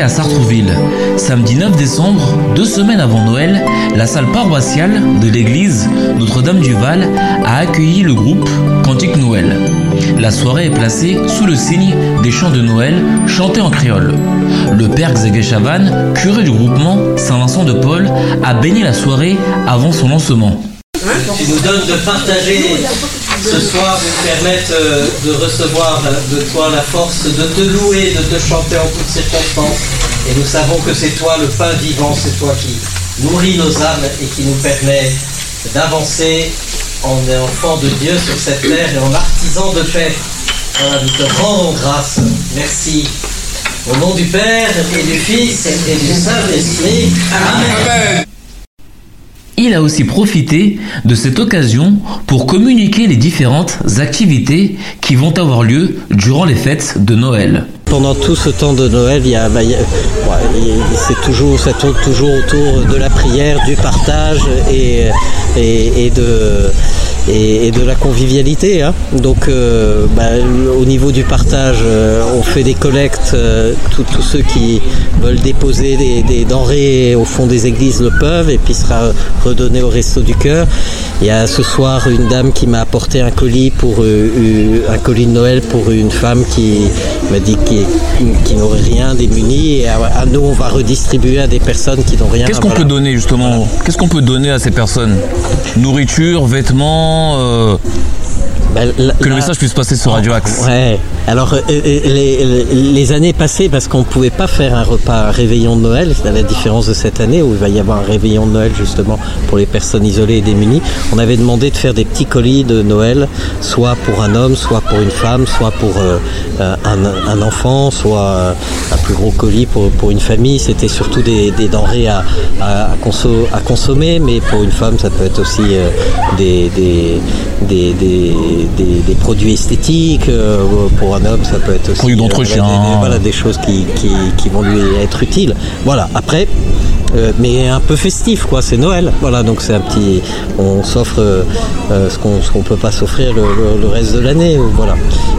à Sartrouville. Samedi 9 décembre, deux semaines avant Noël, la salle paroissiale de l'église Notre-Dame du Val a accueilli le groupe Cantique Noël. La soirée est placée sous le signe des chants de Noël chantés en créole. Le père Xavier Chavannes, curé du groupement Saint-Vincent de Paul, a baigné la soirée avant son lancement. Ce soir, nous permettre euh, de recevoir de toi la force de te louer, de te chanter en toutes circonstances. Et nous savons que c'est toi le pain vivant, c'est toi qui nourris nos âmes et qui nous permet d'avancer en enfant de Dieu sur cette terre et en artisan de paix. Nous te rendons grâce. Merci. Au nom du Père et du Fils et du Saint-Esprit. Amen. Il a aussi profité de cette occasion pour communiquer les différentes activités qui vont avoir lieu durant les fêtes de Noël. Pendant tout ce temps de Noël, c'est toujours, ça tourne toujours autour de la prière, du partage et de, et, et de la convivialité. hein. Donc, euh, bah, au niveau du partage, euh, on fait des collectes. euh, tous- ceux qui veulent déposer des, des denrées au fond des églises le peuvent et puis sera redonné au Resto du Cœur. Il y a ce soir une dame qui m'a apporté un colis pour un colis de Noël pour une femme qui m'a dit qui, qui n'aurait rien démunie et à, à nous on va redistribuer à des personnes qui n'ont rien. Qu'est-ce qu'on Voilà. peut donner justement? Qu'est-ce qu'on peut donner à ces personnes? Nourriture, vêtements, euh, Là- que le message puisse passer sur Radio Axe. Ouais. Alors euh, euh, les, années passées, parce qu'on ne pouvait pas faire un repas un réveillon de Noël, à la différence de cette année où il va y avoir un réveillon de Noël justement pour les personnes isolées et démunies, on avait demandé de faire des petits colis de Noël, soit pour un homme, soit pour une femme, soit pour euh, un, un enfant, soit un plus gros colis pour, pour une famille. C'était surtout des, des denrées à, à, à conso- à consommer, mais pour une femme, ça peut être aussi euh, des, des, des, des, des- des produits esthétiques. euh, pour un homme, ça peut être aussi Produits d'entretien. euh, des, des- voilà, des choses qui, qui, qui vont lui être utiles. Voilà. Après. euh, mais un peu festif quoi, c'est Noël, voilà donc c'est un petit, on s'offre ce qu'on ce qu'on peut pas s'offrir le, le- le reste de l'année, voilà.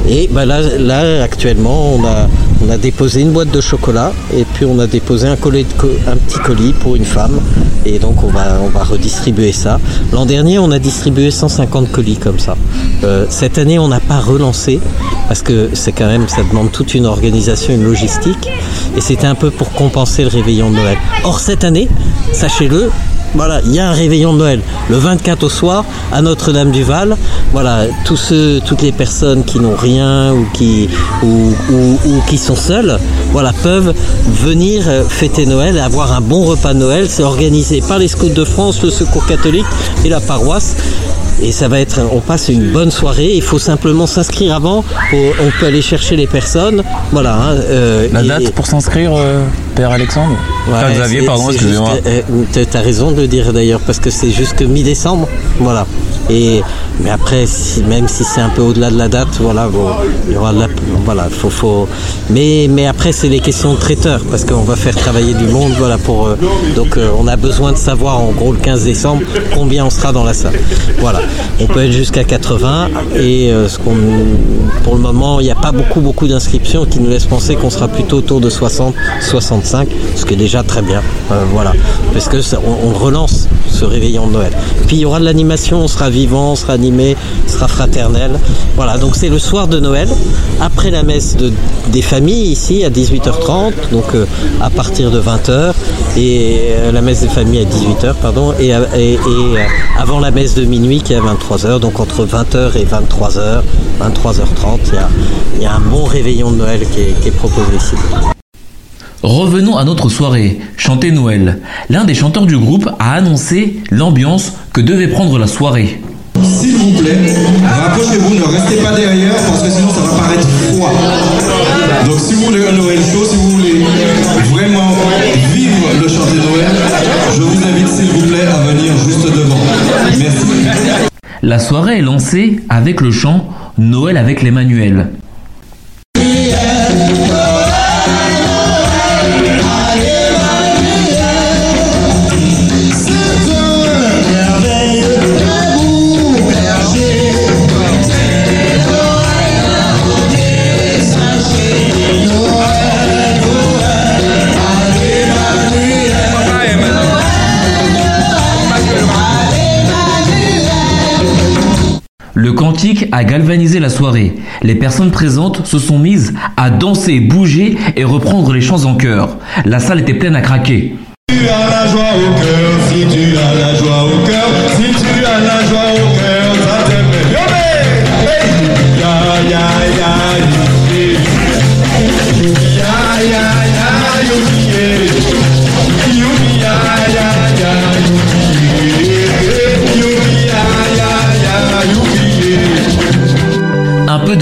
Et bah là, là actuellement on a on a déposé une boîte de chocolat et puis on a déposé un, petit colis pour une femme et donc on va, on va redistribuer ça. L'an dernier on a distribué 150 colis comme ça. Euh, cette année on n'a pas relancé parce que c'est quand même, ça demande toute une organisation, une logistique et c'était un peu pour compenser le réveillon de Noël. Or cette année, sachez-le, voilà, il y a un réveillon de Noël le 24 au soir à Notre-Dame-du-Val. Voilà, tous ceux, toutes les personnes qui n'ont rien ou qui, ou, qui sont seules, voilà, peuvent venir euh, fêter Noël et avoir un bon repas de Noël. C'est organisé par les Scouts de France, le Secours catholique et la paroisse. Et ça va être, on passe une bonne soirée. Il faut simplement s'inscrire avant. On peut aller chercher les personnes. Voilà. hein, euh, La et- date pour s'inscrire, euh, Père Alexandre Ouais, Père Xavier, pardon, excusez-moi. euh, T'as raison de le dire d'ailleurs parce que c'est jusque mi-décembre, voilà. Et mais après, si- même si c'est un peu au-delà de la date, voilà, bon, il y aura de la, voilà, faut, faut. Mais mais après c'est les questions de traiteur parce qu'on va faire travailler du monde, voilà pour. euh, donc euh, on a besoin de savoir en gros le 15 décembre combien on sera dans la salle. Voilà. On peut être jusqu'à 80 et euh, ce qu'on, pour le moment, il n'y a pas beaucoup beaucoup d'inscriptions qui nous laissent penser qu'on sera plutôt autour de 60, 65, ce qui est déjà très bien. Euh, voilà, parce que ça- on, on relance ce réveillon de Noël. Puis il y aura de l'animation, on sera vivant, on sera animé, on sera fraternel. Voilà, donc c'est le soir de Noël, après la messe de- des familles ici à 18h30, donc euh, à partir de 20h, et euh, la messe des familles à 18h, pardon, et, euh, avant la messe de minuit qui est à 23h, donc entre 20h et 23h, 23h30, il y a, un bon réveillon de Noël qui est proposé ici. Revenons à notre soirée, chanter Noël. L'un des chanteurs du groupe a annoncé l'ambiance que devait prendre la soirée. S'il vous plaît, rapprochez-vous, ne restez pas derrière parce que sinon ça va paraître froid. Donc si vous voulez un Noël chaud, si vous voulez vraiment vivre le chant de Noël, je vous invite s'il vous plaît à venir juste devant. Merci. La soirée est lancée avec le chant Noël avec l'Emmanuel. Le cantique a galvanisé la soirée. Les personnes présentes se sont mises à danser, bouger et reprendre les chants en chœur. La salle était pleine à craquer.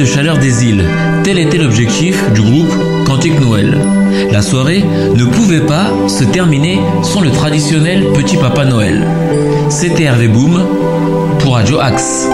de chaleur des îles. Tel était l'objectif du groupe Cantique Noël. La soirée ne pouvait pas se terminer sans le traditionnel Petit Papa Noël. C'était Hervé Boom pour Radio Axe.